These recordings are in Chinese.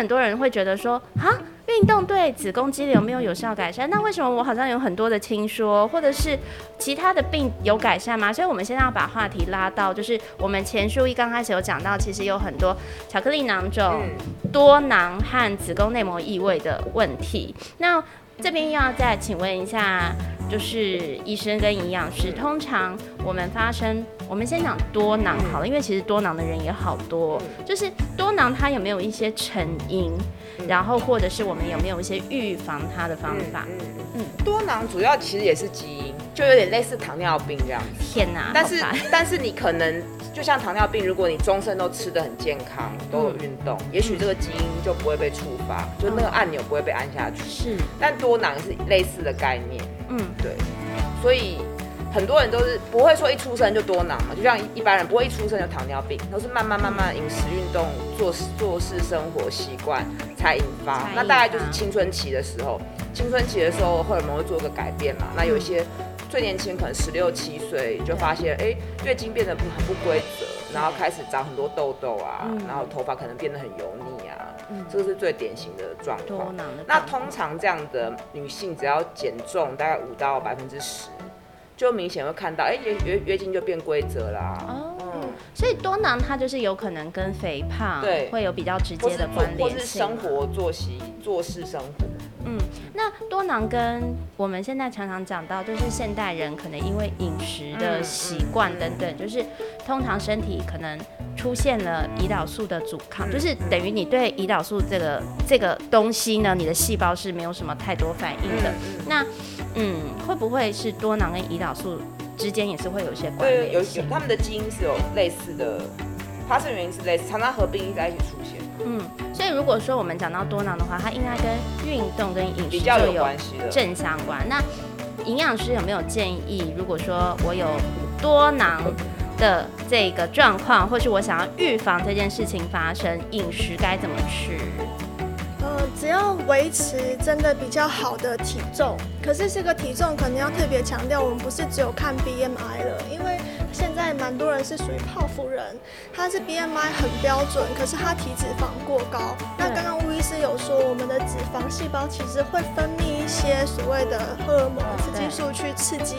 很多人会觉得说，啊，运动对子宫肌瘤没有有效改善，那为什么我好像有很多的听说，或者是其他的病有改善吗？所以，我们现在要把话题拉到，就是我们前书一刚开始有讲到，其实有很多巧克力囊肿、多囊和子宫内膜异位的问题。那这边要再请问一下，就是医生跟营养师，通常我们发生，我们先讲多囊好了，因为其实多囊的人也好多，就是多囊它有没有一些成因，然后或者是我们有没有一些预防它的方法？嗯，多囊主要其实也是基因，就有点类似糖尿病这样子。天哪！但是但是你可能就像糖尿病，如果你终身都吃的很健康，都有运动，也许这个基因就不会被触发，就那个按钮不会被按下去。是，但多囊是类似的概念。嗯，对。所以很多人都是不会说一出生就多囊嘛，就像一般人不会一出生就糖尿病，都是慢慢慢慢饮食、运动、做做事、生活习惯才引发。那大概就是青春期的时候，青春期的时候荷尔蒙会做一个改变嘛。那有一些最年轻可能十六七岁就发现，哎，月经变得不很不规则，然后开始长很多痘痘啊，然后头发可能变得很油腻啊，这个是最典型的状况。那通常这样的女性只要减重大概五到百分之十。就明显会看到，哎，月月月经就变规则啦。哦，所以多囊它就是有可能跟肥胖对会有比较直接的关联性，或是生活作息、做事生活。嗯，那多囊跟我们现在常常讲到，就是现代人可能因为饮食的习惯等等，就是通常身体可能出现了胰岛素的阻抗，就是等于你对胰岛素这个这个东西呢，你的细胞是没有什么太多反应的。那嗯，会不会是多囊跟胰岛素之间也是会有一些关联？有有，他们的基因是有类似的，发生原因是类似，常常合并在一起出现。嗯，所以如果说我们讲到多囊的话，它应该跟运动跟饮食就有正相关。那营养师有没有建议，如果说我有多囊的这个状况，或是我想要预防这件事情发生，饮食该怎么吃？只要维持真的比较好的体重，可是这个体重可能要特别强调，我们不是只有看 BMI 了，因为现在蛮多人是属于泡芙人，他是 BMI 很标准，可是他体脂肪过高。那刚刚吴医师有说，我们的脂肪细胞其实会分泌一些所谓的荷尔蒙、雌激素去刺激，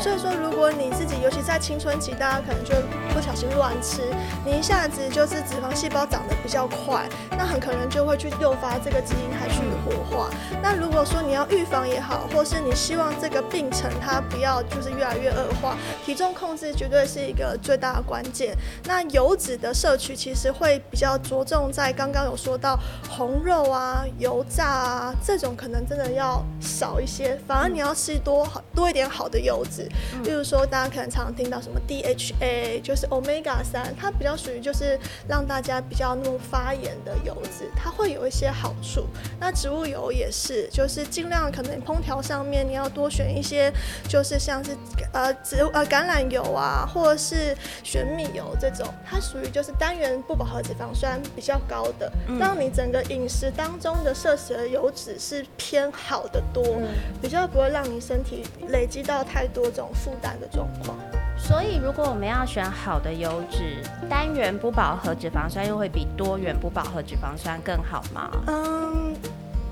所以说如果你自己，尤其在青春期，大家可能就不小心乱吃，你一下子就是脂肪细胞长得比较快，那很可能就会去诱发这个。基因还去活化。那如果说你要预防也好，或是你希望这个病程它不要就是越来越恶化，体重控制绝对是一个最大的关键。那油脂的摄取其实会比较着重在刚刚有说到红肉啊、油炸啊这种，可能真的要少一些。反而你要吃多好多一点好的油脂，例如说大家可能常常听到什么 DHA，就是 Omega 三，它比较属于就是让大家比较那种发炎的油脂，它会有一些好处。那植物油也是，就是尽量可能烹调上面你要多选一些，就是像是呃植呃橄榄油啊，或者是玄米油这种，它属于就是单元不饱和脂肪酸比较高的，让你整个饮食当中的摄取的油脂是偏好的多，比较不会让你身体累积到太多这种负担的状况。所以，如果我们要选好的油脂，单元不饱和脂肪酸又会比多元不饱和脂肪酸更好吗？嗯。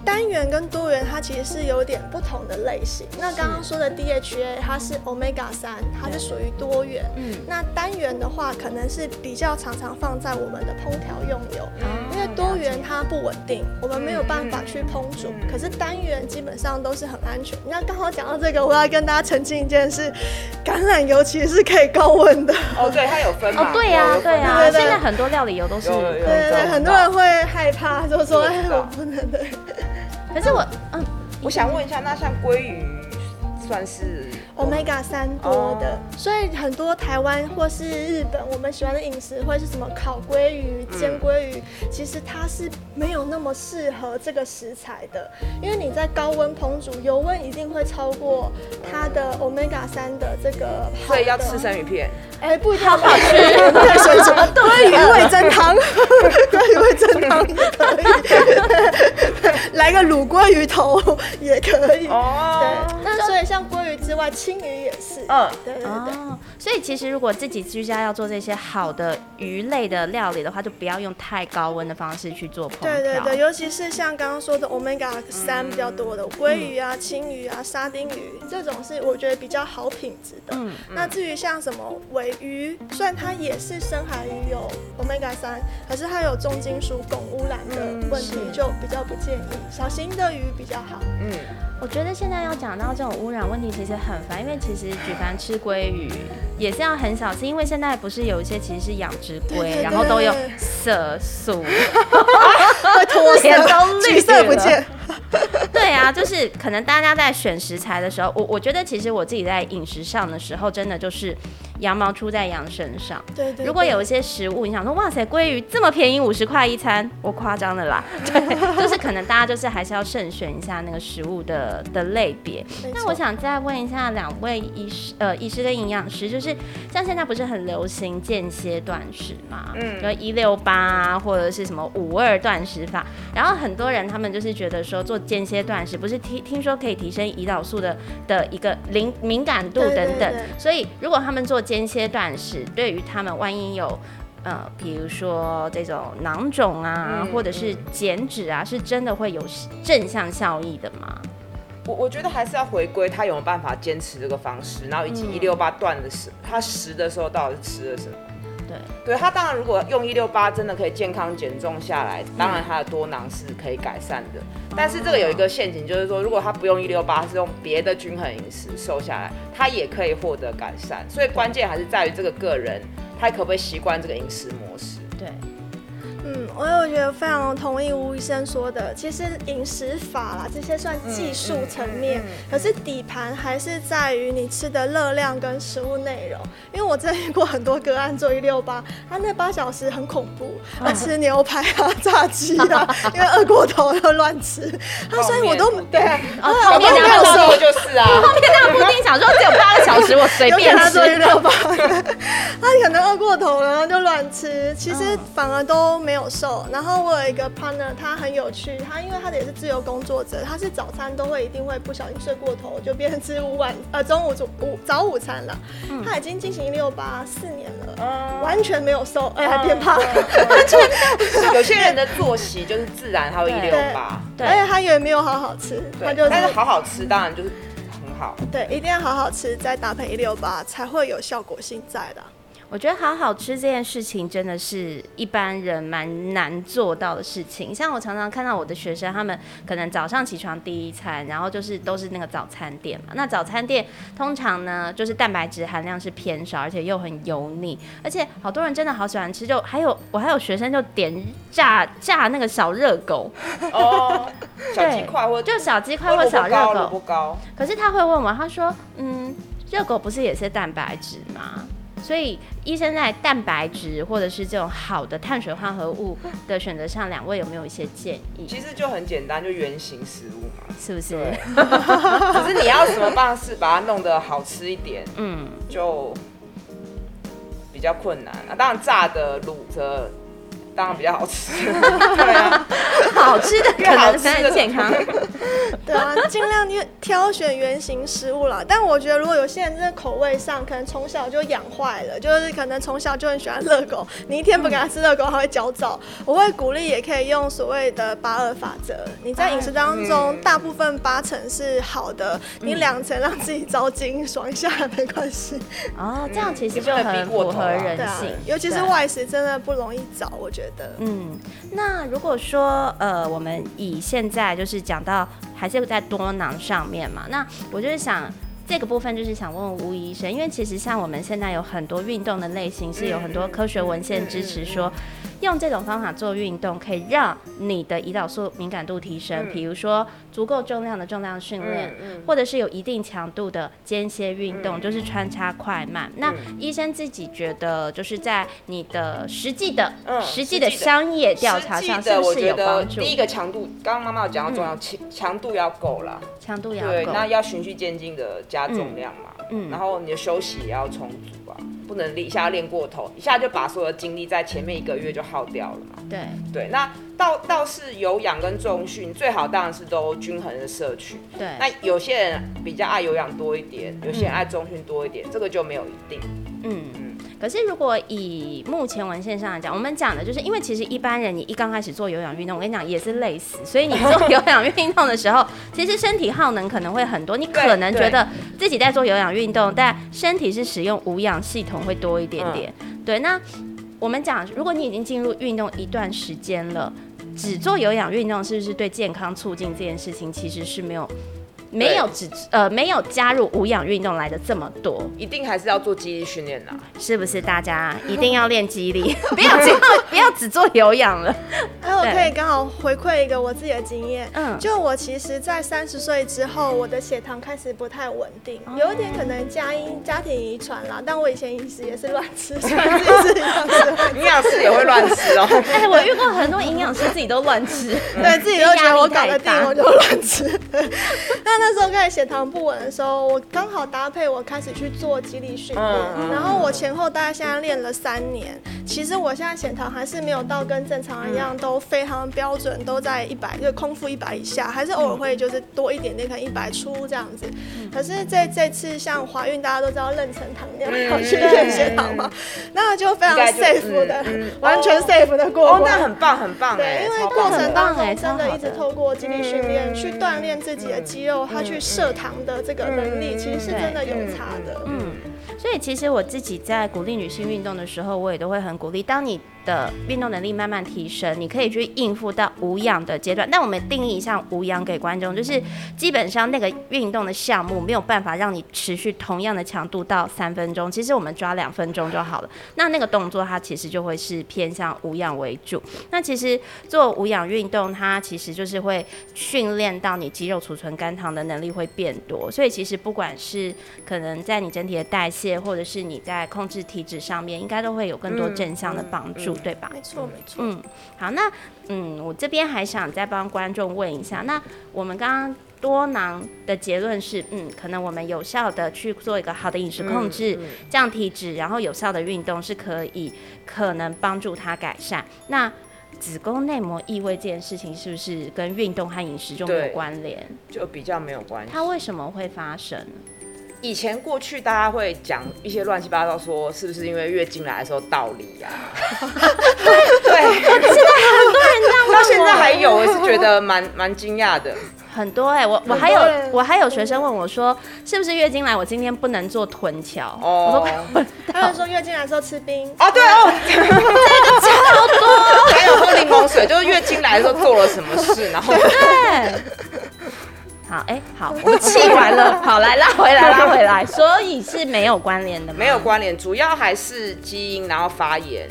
单元跟多元，它其实是有点不同的类型。那刚刚说的 DHA，它是 Omega 三，它是属于多元。嗯，那单元的话，可能是比较常常放在我们的烹调用油，因为多元它不稳定，我们没有办法去烹煮。可是单元基本上都是很安全。那刚好讲到这个，我要跟大家澄清一件事：橄榄油其实是可以高温的。哦，对，它有分哦，对呀，对呀，现在很多料理油都是。对对对，很多人会害怕，就说哎，我不能对。可是我，嗯，我想问一下，那像鲑鱼算是？omega 三多的，所以很多台湾或是日本，我们喜欢的饮食会是什么烤鲑鱼、煎鲑鱼，其实它是没有那么适合这个食材的，因为你在高温烹煮，油温一定会超过它的 omega 三的这个。所以要吃生鱼片？哎，不一定要好吃，水煮鲑鱼味增汤，鲑鱼味增汤也 可以，来个卤鲑鱼头也可以。哦，对。那所以像鲑鱼之外，青鱼也是。嗯，对对对。所以其实如果自己居家要做这些好的鱼类的料理的话，就不要用太高温的方式去做烹调。对对对，尤其是像刚刚说的 omega 三比较多的鲑鱼啊、青鱼啊、沙丁鱼这种是我觉得比较好品质的。嗯。那至于像什么尾鱼，虽然它也是深海鱼有 omega 三，可是它有重金属汞污染的问题，就比较不建议。小型的鱼比较好。嗯。我觉得现在要讲到这种污染问题，其实很烦，因为其实举凡吃鲑鱼也是要很小心，因为现在不是有一些其实是养殖龟，然后都有色素，会脱色，绿色不见。对啊，就是可能大家在选食材的时候，我我觉得其实我自己在饮食上的时候，真的就是。羊毛出在羊身上。对对。如果有一些食物，你想说，哇塞，鲑鱼这么便宜，五十块一餐，我夸张的啦。对，就是可能大家就是还是要慎选一下那个食物的的类别。那我想再问一下两位医师，呃，医师跟营养师，就是像现在不是很流行间歇断食嘛？嗯。就一六八或者是什么五二断食法，然后很多人他们就是觉得说做间歇断食，不是听听说可以提升胰岛素的的一个灵敏感度等等，所以如果他们做间歇断食对于他们，万一有呃，比如说这种囊肿啊，或者是减脂啊，是真的会有正向效益的吗？我我觉得还是要回归他有没有办法坚持这个方式，然后以及一六八断的时，他食的时候到底是吃了什么？对，对他当然如果用一六八真的可以健康减重下来，当然他的多囊是可以改善的。但是这个有一个陷阱，就是说如果他不用一六八，是用别的均衡饮食瘦下来，他也可以获得改善。所以关键还是在于这个个人，他可不可以习惯这个饮食模式？对。嗯，我有觉得非常同意吴医生说的，其实饮食法啦这些算技术层面，可是底盘还是在于你吃的热量跟食物内容。因为我真的遇过很多个案做一六八，他那八小时很恐怖，他吃牛排啊、炸鸡啊，因为饿过头又乱吃，他所以我都对，后面没有瘦就是啊，后面那个布丁想说只有八个小时，我随便吃。一六八，他可能饿过头了就乱吃，其实反而都。没有瘦，然后我有一个 partner，他很有趣，他因为他的也是自由工作者，他是早餐都会一定会不小心睡过头，就变成吃午晚呃中午午午早午餐了。他已经进行一六八四年了，嗯完全没有瘦，哎还变胖。有些人的作息就是自然，他会一六八，对，而且他也没有好好吃，他就但是好好吃当然就是很好，对，一定要好好吃，再搭配一六八才会有效果性在的。我觉得好好吃这件事情真的是一般人蛮难做到的事情。像我常常看到我的学生，他们可能早上起床第一餐，然后就是都是那个早餐店嘛。那早餐店通常呢，就是蛋白质含量是偏少，而且又很油腻。而且好多人真的好喜欢吃，就还有我还有学生就点炸炸那个小热狗哦，小鸡块或就小鸡块或小热狗不高。可是他会问我，他说：“嗯，热狗不是也是蛋白质吗？”所以，医生在蛋白质或者是这种好的碳水化合物的选择上，两位有没有一些建议？其实就很简单，就原形食物嘛，是不是？只是你要什么方式把它弄得好吃一点，嗯，就比较困难啊。当然，炸的、卤的。当然比较好吃，对啊，好吃的可能更健康。对啊，尽量挑挑选原形食物啦。但我觉得如果有些人真的口味上可能从小就养坏了，就是可能从小就很喜欢热狗，你一天不给他吃热狗，他会焦躁。我会鼓励，也可以用所谓的八二法则。你在饮食当中，大部分八成是好的，你两成让自己着急爽一下没关系。哦，这样其实就很符合人性，尤其是外食真的不容易找，我觉得。嗯，那如果说呃，呃我们以现在就是讲到还是在多囊上面嘛，那我就是想这个部分就是想问问吴医生，因为其实像我们现在有很多运动的类型是有很多科学文献支持说。用这种方法做运动，可以让你的胰岛素敏感度提升。比如说足够重量的重量训练，或者是有一定强度的间歇运动，就是穿插快慢。那医生自己觉得，就是在你的实际的、实际的商业调查上，是不是有帮助？第一个强度，刚刚妈妈有讲到重要，强强度要够了，强度要对，那要循序渐进的加重量嘛。嗯，然后你的休息也要充足啊。不能一下练过头，一下就把所有的精力在前面一个月就耗掉了嘛。对对，那倒倒是有氧跟重训最好当然是都均衡的摄取。对，那有些人比较爱有氧多一点，有些人爱重训多一点，这个就没有一定。嗯嗯。可是，如果以目前文献上来讲，我们讲的就是，因为其实一般人你一刚开始做有氧运动，我跟你讲也是累死。所以你做有氧运动的时候，其实身体耗能可能会很多。你可能觉得自己在做有氧运动，但身体是使用无氧系统会多一点点。对，那我们讲，如果你已经进入运动一段时间了，只做有氧运动是不是对健康促进这件事情其实是没有？没有只呃没有加入无氧运动来的这么多，一定还是要做肌力训练的，是不是？大家一定要练肌力，不要只不要只做有氧了。哎，我可以刚好回馈一个我自己的经验，嗯，就我其实，在三十岁之后，我的血糖开始不太稳定，有一点可能家因家庭遗传啦。但我以前饮食也是乱吃，自己是营养师，营养师也会乱吃哦。哎，我遇过很多营养师自己都乱吃，对自己都觉得我搞得定，我就乱吃。那那时候开始血糖不稳的时候，我刚好搭配我开始去做肌力训练，然后我前后大概现在练了三年。其实我现在血糖还是没有到跟正常人一样都非常标准，都在一百，就空腹一百以下，还是偶尔会就是多一点点，可能一百出这样子。可是这这次像怀孕，大家都知道妊娠糖尿要去验血糖嘛，那就非常 safe 的，完全 safe 的过关。哦，那很棒很棒对，因为过程当中真的一直透过肌力训练去锻炼自己的肌肉，它去设糖的这个能力，其实是真的有差的。嗯，所以其实我自己在鼓励女性运动的时候，我也都会很鼓励，当你。的运动能力慢慢提升，你可以去应付到无氧的阶段。那我们定义一下无氧给观众，就是基本上那个运动的项目没有办法让你持续同样的强度到三分钟，其实我们抓两分钟就好了。那那个动作它其实就会是偏向无氧为主。那其实做无氧运动，它其实就是会训练到你肌肉储存肝糖的能力会变多。所以其实不管是可能在你整体的代谢，或者是你在控制体脂上面，应该都会有更多正向的帮助。对吧？没错，没错。嗯，好，那嗯，我这边还想再帮观众问一下，那我们刚刚多囊的结论是，嗯，可能我们有效的去做一个好的饮食控制，降体脂，然后有效的运动是可以可能帮助它改善。那子宫内膜异位这件事情是不是跟运动和饮食就没有关联？就比较没有关系。它为什么会发生？以前过去大家会讲一些乱七八糟，说是不是因为月经来的时候道理 呀？对，现在很多人这样到现在还有，我是觉得蛮蛮惊讶的。很多哎，我我还有我还有学生问我说，是不是月经来我今天不能做臀桥？哦，他们说月经来的时候吃冰。哦，对哦，这个超多。还有喝柠檬水，就是月经来的时候做了什么事，然后对。好，哎，好，我们气完了，好，来拉回来，拉回来，所以是没有关联的，没有关联，主要还是基因，然后发炎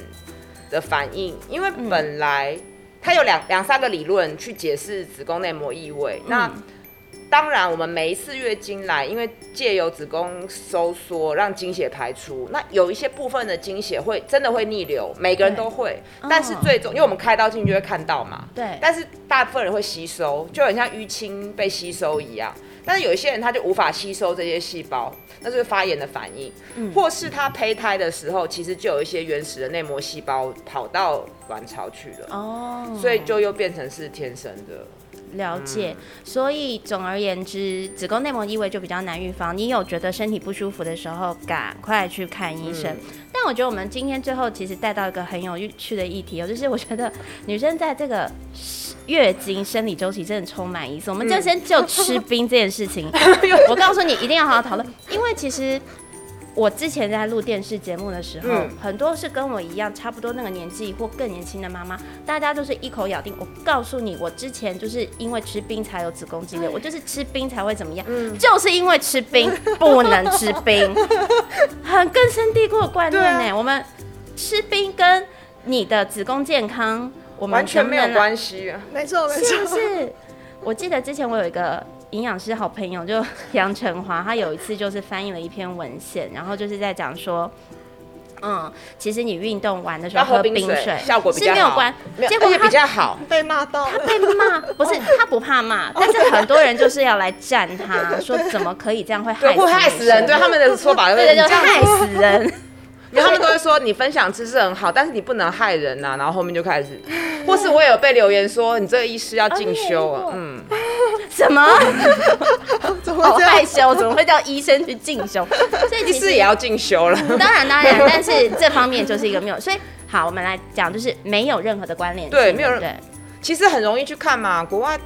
的反应，因为本来它有两两三个理论去解释子宫内膜异位，那。当然，我们每一次月经来，因为借由子宫收缩让经血排出，那有一些部分的经血会真的会逆流，每个人都会。但是最终，因为我们开刀进去就会看到嘛。对。但是大部分人会吸收，就很像淤青被吸收一样。但是有一些人他就无法吸收这些细胞，那是发炎的反应，或是他胚胎的时候，其实就有一些原始的内膜细胞跑到卵巢去了。哦。所以就又变成是天生的。了解，所以总而言之，子宫内膜异位就比较难预防。你有觉得身体不舒服的时候，赶快去看医生。但我觉得我们今天最后其实带到一个很有趣的议题哦，就是我觉得女生在这个月经生理周期真的充满意思。我们就先就吃冰这件事情，我告诉你一定要好好讨论，因为其实。我之前在录电视节目的时候，很多是跟我一样差不多那个年纪或更年轻的妈妈，大家都是一口咬定。我告诉你，我之前就是因为吃冰才有子宫肌瘤，我就是吃冰才会怎么样，就是因为吃冰不能吃冰，很根深蒂固的观念呢。我们吃冰跟你的子宫健康，我们完全没有关系啊。没错，没错，是不是？我记得之前我有一个。营养师好朋友就 杨成华，他有一次就是翻译了一篇文献，然后就是在讲说，嗯，其实你运动完的时候喝冰水效果是没有关，结果比较好，被骂到，他被骂不是 他不怕骂，但是很多人就是要来站他，说怎么可以这样会害会害死人，对他们的说法，对对，就害死人。然后他们都会说你分享知识很好，但是你不能害人呐、然后后面就开始，或是我有被留言说你这个医师要进修啊，嗯，什么？怎么会这样？好害羞，怎么会叫医生去进修？所以医其实也要进修了。当然当然，但是这方面就是一个没有。所以好，我们来讲，就是没有任何的关联性，对没有任对。其实很容易去看嘛，国外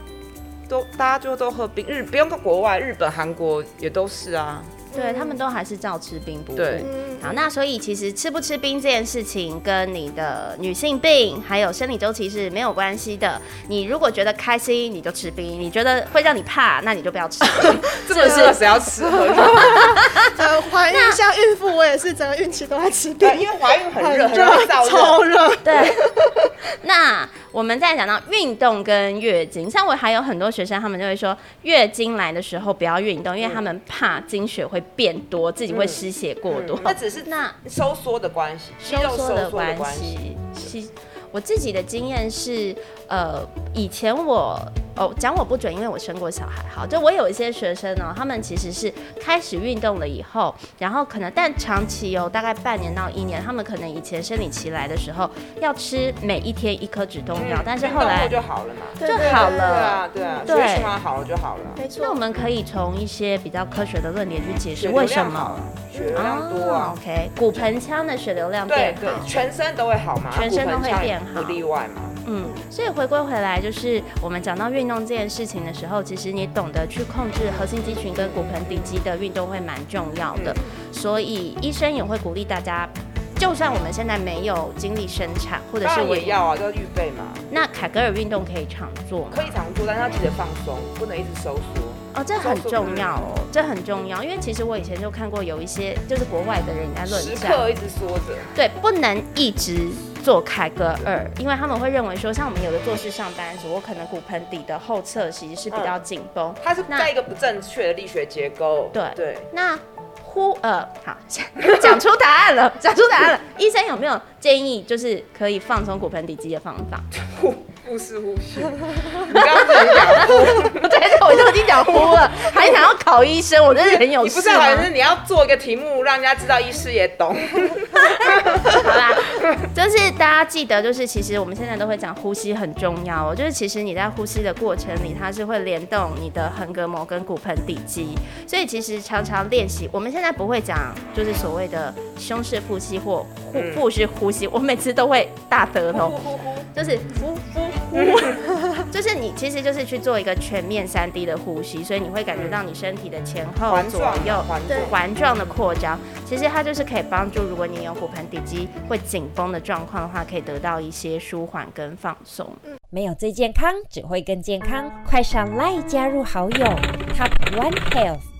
都大家就都喝冰，日不用看国外，日本、韩国也都是啊。对他们都还是照吃冰不误。对嗯，好，那所以其实吃不吃冰这件事情跟你的女性病还有生理周期是没有关系的。你如果觉得开心，你就吃冰；你觉得会让你怕，那你就不要吃冰。这么热谁要吃怀孕像孕妇，我也是整个孕期都在吃冰，，因为怀孕很热，很热。超热。对，那我们再讲到运动跟月经，像我还有很多学生，他们就会说，月经来的时候不要运动，因为他们怕经血会变多，自己会失血过多。那只是那收缩的关系，肌收缩的关系，其我自己的经验是，呃，以前我哦讲我不准，因为我生过小孩。好，就我有一些学生呢，他们其实是开始运动了以后，然后可能但长期有大概半年到一年，他们可能以前生理期来的时候要吃每一天一颗止痛药，但是后来就好了嘛。就好了。啊，对啊，对血循环好了就好了。没错那我，们可以从一些比较科学的论点去解释为什么血流量多。OK，骨盆腔的血流量对变好。，对全身都会好吗，全身都会变好不例外嘛。嗯，所以回归回来，就是我们讲到运动这件事情的时候，其实你懂得去控制核心肌群跟骨盆底肌的运动会蛮重要的。所以医生也会鼓励大家，就算我们现在没有精力生产，或者是我也要啊，都要预备嘛。那凯格尔运动可以常做吗可以常做，但是要记得放松，不能一直收缩。哦，这很重要哦，这很重要，因为其实我以前就看过有一些就是国外的人在论时战，刻一直缩着。对，不能一直做凯格尔，因为他们会认为说，像我们有的做事上班族，我可能骨盆底的后侧其实是比较紧绷。它是在一个不正确的力学结构。对对，那呼呃，好，讲出答案了，讲出答案了。医生有没有建议，就是可以放松骨盆底肌的方法？腹腹式呼吸。你刚刚是讲呼，对，我就已经讲呼了，还想要考医生，我真的很有你不是好像是你要做一个题目，让人家知道医师也懂。好啦，就是大家记得，就是其实我们现在都会讲呼吸很重要哦。就是其实你在呼吸的过程里，它是会联动你的横膈膜跟骨盆底肌，所以其实常常练习。我们现在不会讲就是所谓的胸式呼吸或腹嗯腹式呼吸，我每次都会大舌头，呼呼呼，就是呼呼呼，就是你其实就是去做一个全面三 D 的呼吸，所以你会感觉到你身体的前后左右环状。环状的扩张，其实它就是可以帮助，如果你有骨盆底肌会紧绷的状况的话，可以得到一些舒缓跟放松。没有最健康，只会更健康。快上 LINE 加入好友，Top One Health。